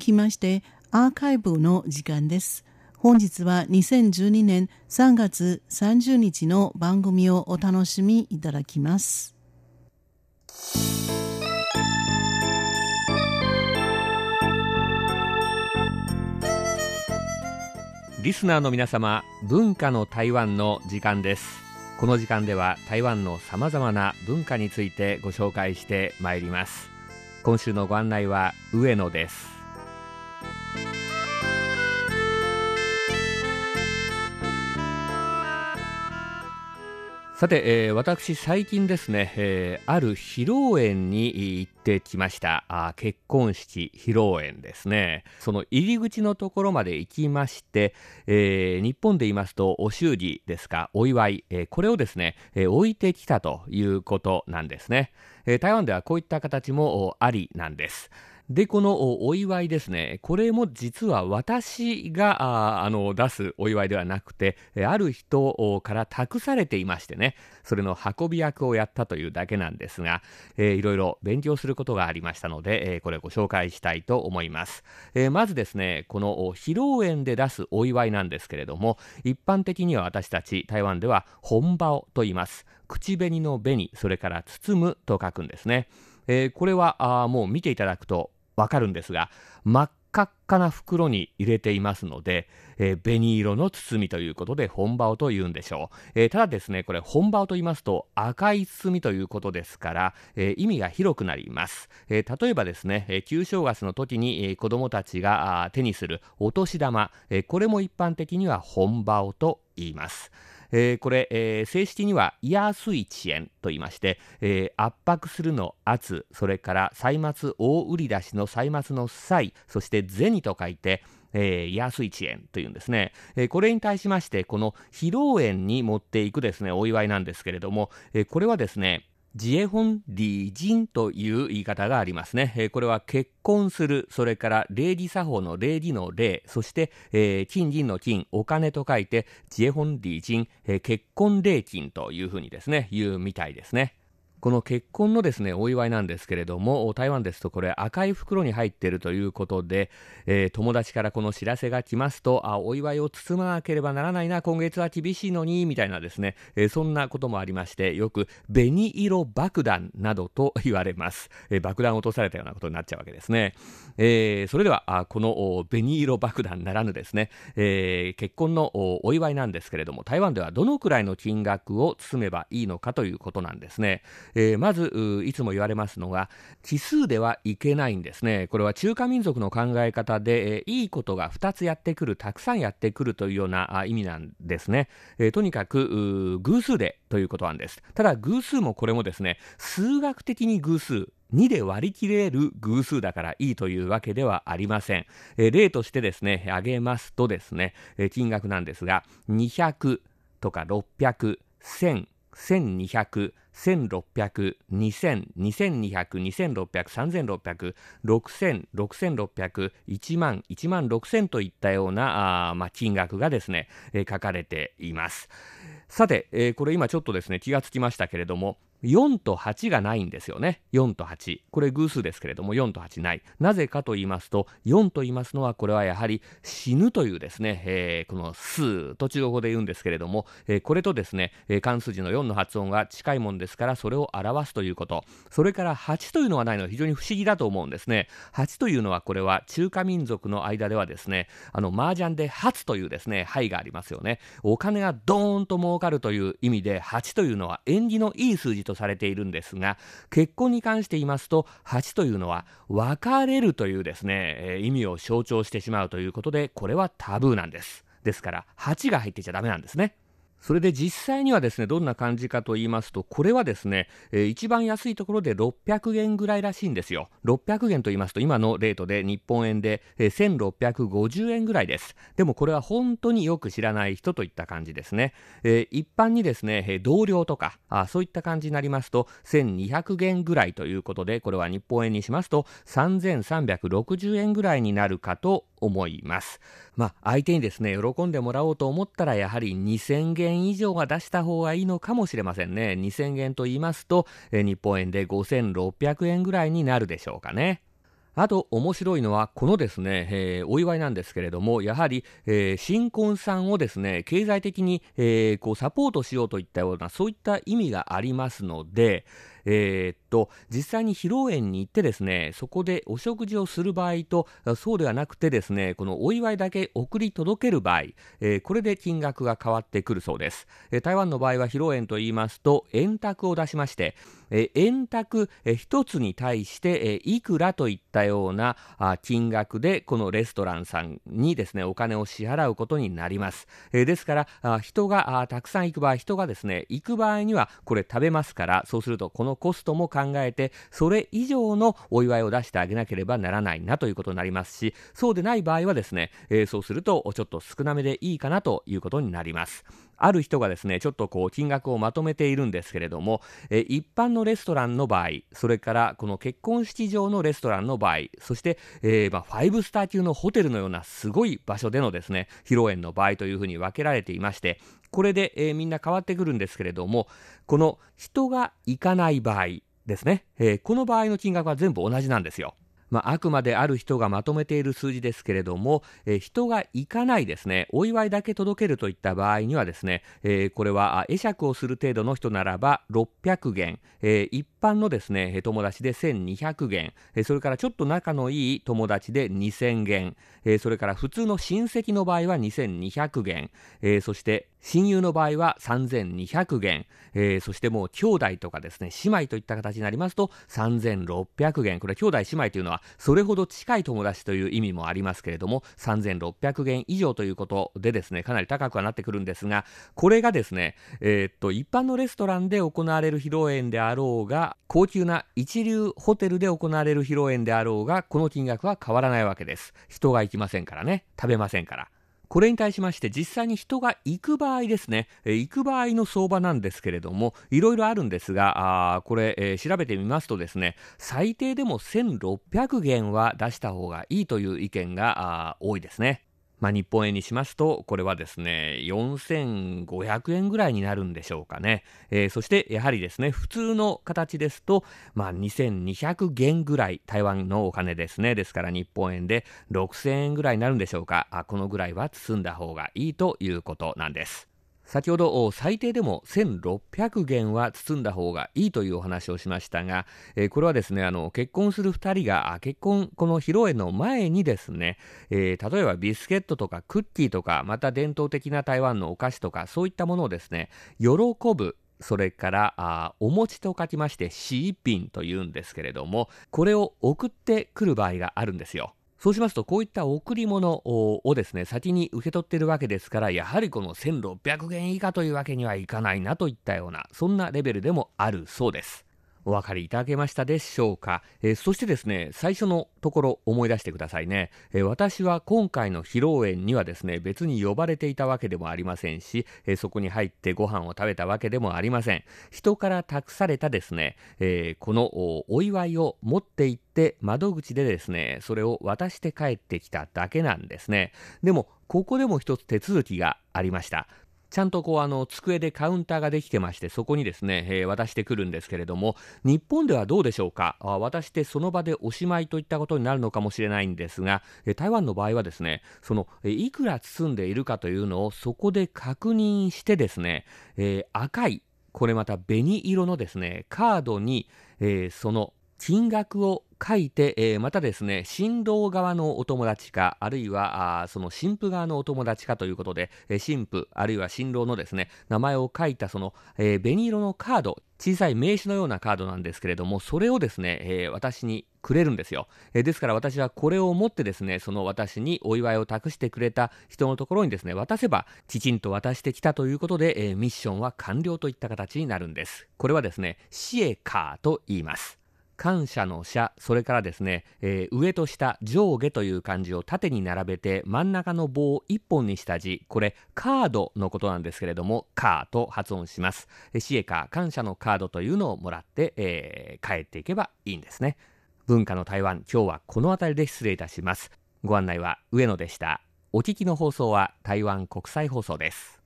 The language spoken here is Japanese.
きましてアーカイブの時間です。本日は2012年3月30日の番組をお楽しみいただきます。リスナーの皆様、文化の台湾の時間です。この時間では台湾のさまざまな文化についてご紹介してまいります。今週のご案内は上野です。さて、えー、私最近ですね、えー、ある披露宴に行ってきました。あ結婚式披露宴ですね。その入り口のところまで行きまして、えー、日本で言いますとお祝儀ですかお祝い、えこれをですね、え置いてきたということなんですね、え台湾ではこういった形もありなんです。で、このお祝いですね、これも実は私があの出すお祝いではなくて、ある人から託されていましてね、それの運び役をやったというだけなんですが、えー、いろいろ勉強することがありましたので、えー、これをご紹介したいと思います。えー、まずですね、この披露宴で出すお祝いなんですけれども、一般的には私たち台湾では本場をと言います。口紅の紅、それから包むと書くんですね。えー、これはあもう見ていただくとわかるんですが、真っ赤っかな袋に入れていますので、えー、紅色の包みということで本場と言うんでしょう。えー、ただですね、これ本場と言いますと赤い包みということですから、えー、意味が広くなります。え例えばですね、え旧正月の時に、え子供たちが手にするお年玉、えこれも一般的には本場と言います。えー、これ、えー、正式にはイヤースイ遅延と言いまして、えー、圧迫するの圧、それから歳末大売り出しの歳末の歳、そして銭と書いて、えー、安一円というんですね、えー、これに対しまして、この披露宴に持っていくですね、お祝いなんですけれども、えー、これはですね、ジエホンリージンという言い方がありますね。えー、これは結婚する、それから礼儀作法の礼儀の礼、そして、えー、金銀の金、お金と書いて、ジエホンリージン、えー、結婚礼金というふうにですね、言うみたいですね。この結婚のですね、お祝いなんですけれども、台湾ですとこれ赤い袋に入っているということで、えー、友達からこの知らせが来ますと、あ、お祝いを包まなければならないな、今月は厳しいのに、みたいなですね、えー、そんなこともありまして、よく紅色爆弾などと 言われます。えー、爆弾を落とされたようなことになっちゃうわけですね。えそれでは、あこの紅色爆弾ならぬですね、え結婚のお祝いなんですけれども、台湾ではどのくらいの金額を包めばいいのかということなんですね。えー、まずいつも言われますのが奇数ではいけないんですね。これは中華民族の考え方で、えー、いいことが2つやってくるたくさんやってくるというような意味なんですね、えー、とにかく偶数でということなんです。ただ偶数もこれもですね数学的に偶数2で割り切れる偶数だからいいというわけではありません。え、例としてですね、挙げますとですね、え、金額なんですが、200とか600、1000、1200、1600、2000、2200、2600、3600、6000、6600、1万、1万6000といったようなあ、まあ、金額がですね、えー、書かれています。さて、えー、これ今ちょっとですね、気がつきましたけれども、4と8がないんですよね。4と8。これ偶数ですけれども、4と8ない。なぜかと言いますと、4と言いますのは、これはやはり死ぬというですね、えー、この数と中国語で言うんですけれども、えー、これとですね、えー、関数字の4の発音が近いもんですから、それを表すということ。それから8というのはないのは非常に不思議だと思うんですね。8というのは、これは中華民族の間ではですね、あの、麻雀で発というですね、牌がありますよね。お金がドーンと儲かるという意味で、8というのは縁起のいい数字ととされているんですが、結婚に関して言いますと、8というのは別れるというですね、えー、意味を象徴してしまうということで、これはタブーなんです。ですから、8が入ってちゃダメなんですね。それで実際にはですね、どんな感じかと言いますと、これはですね、えー、一番安いところで600元ぐらいらしいんですよ。600元と言いますと、今のレートで日本円で、えー、1650円ぐらいです。でもこれは本当によく知らない人といった感じですね。えー、一般にですね、え同僚とかあ、そういった感じになりますと、1200元ぐらいということで、これは日本円にしますと、3360円ぐらいになるかと思います。まあ、相手にですね、喜んでもらおうと思ったら、やはり2000元以上は出した方がいいのかもしれませんね。2000元と言いますと、え日本円で5600円ぐらいになるでしょうかね。あと面白いのはこのですね、えー、お祝いなんですけれどもやはり、えー、新婚さんをですね経済的に、えー、こうサポートしようといったようなそういった意味がありますので、えー、っと、実際に披露宴に行ってですね、そこでお食事をする場合と、そうではなくてですね、このお祝いだけ送り届ける場合、えー、これで金額が変わってくるそうです。えー、台湾の場合は披露宴と言いますと、円卓を出しまして、え円卓、え1つに対して、えいくらといったようなあ金額でこのレストランさんにですねお金を支払うことになります、えですからあ人があたくさん行く場合人がですね行く場合にはこれ食べますからそうするとこののコストも考えてそれ以上のお祝いを出してあげなければならないなということになりますしそうでない場合はですね、えそうするとちょっと少なめでいいかなということになります。ある人がですねちょっとこう金額をまとめているんですけれども、え一般のレストランの場合それからこの結婚式場のレストランの場合そして、えー、まあ、5スター級のホテルのようなすごい場所でのですね披露宴の場合というふうに分けられていましてこれで、えー、みんな変わってくるんですけれどもこの人が行かない場合ですね、えー、この場合の金額は全部同じなんですよ。まあ、あくまである人がまとめている数字ですけれども、えー、人が行かないですね、お祝いだけ届けるといった場合にはですね、えー、これは会釈をする程度の人ならば600元、えー、一般のですね、友達で1200元、えそれからちょっと仲のいい友達で2000元、えそれから普通の親戚の場合は2200元、えそして親友の場合は3200元、えー、そしてもう兄弟とかですね、姉妹といった形になりますと3600元。これ兄弟姉妹というのはそれほど近い友達という意味もありますけれども、3600元以上ということでですね、かなり高くはなってくるんですが、これがですね、えー、っと、一般のレストランで行われる披露宴であろうが、高級な一流ホテルで行われる披露宴であろうが、この金額は変わらないわけです。人が行きませんからね、食べませんから。これに対しまして実際に人が行く場合ですね、え行く場合の相場なんですけれどもいろいろあるんですがあこれ、えー、調べてみますとですね最低でも1600元は出した方がいいという意見が多いですね。まあ、日本円にしますと、これはですね、4500円ぐらいになるんでしょうかね。えー、そして、やはりですね、普通の形ですと、まあ、2200元ぐらい、台湾のお金ですね。ですから日本円で6000円ぐらいになるんでしょうか。あこのぐらいは包んだ方がいいということなんです。先ほど最低でも1600元は包んだ方がいいというお話をしましたが、えー、これはですねあの結婚する2人が結婚この披露宴の前にですね、えー、例えばビスケットとかクッキーとかまた伝統的な台湾のお菓子とかそういったものをですね喜ぶそれからあお餅と書きましてシーピンというんですけれどもこれを送ってくる場合があるんですよ。そうしますと、こういった贈り物をですね、先に受け取っているわけですから、やはりこの1600元以下というわけにはいかないなといったような、そんなレベルでもあるそうです。お分かりいただけましたでしょうか、えー、そしてですね最初のところ思い出してくださいね、えー、私は今回の披露宴にはですね別に呼ばれていたわけでもありませんし、えー、そこに入ってご飯を食べたわけでもありません。人から託されたですね、えこのお祝いを持って行って窓口でですねそれを渡して帰ってきただけなんですね。でもここでも一つ手続きがありました。ちゃんとこうあの机でカウンターができてましてそこにですね、えー、渡してくるんですけれども日本ではどうでしょうか？あ渡してその場でおしまいといったことになるのかもしれないんですが、え台湾の場合はですねその、えいくら包んでいるかというのをそこで確認してですね、えー、赤いこれまた紅色のですねカードに、えー、その金額を書いて、えー、またですね、新郎側のお友達か、あるいはあその新婦側のお友達かということで、えー、新婦、あるいは新郎のですね、名前を書いたその、えー、紅色のカード、小さい名刺のようなカードなんですけれども、それをですね、えー、私にくれるんですよ、えー、ですから私はこれを持ってですね、その私にお祝いを託してくれた人のところにですね、渡せば、きちんと渡してきたということで、えー、ミッションは完了といった形になるんです。これはですね、シエカーと言います。感謝の謝、それからですね、えー、上と下、上下という漢字を縦に並べて真ん中の棒を一本にした字、これカードのことなんですけれども、カーと発音します。シエカ、感謝のカードというのをもらって、えー、帰っていけばいいんですね。文化の台湾、今日はこの辺りで失礼いたします。ご案内は上野でした。お聞きの放送は台湾国際放送です。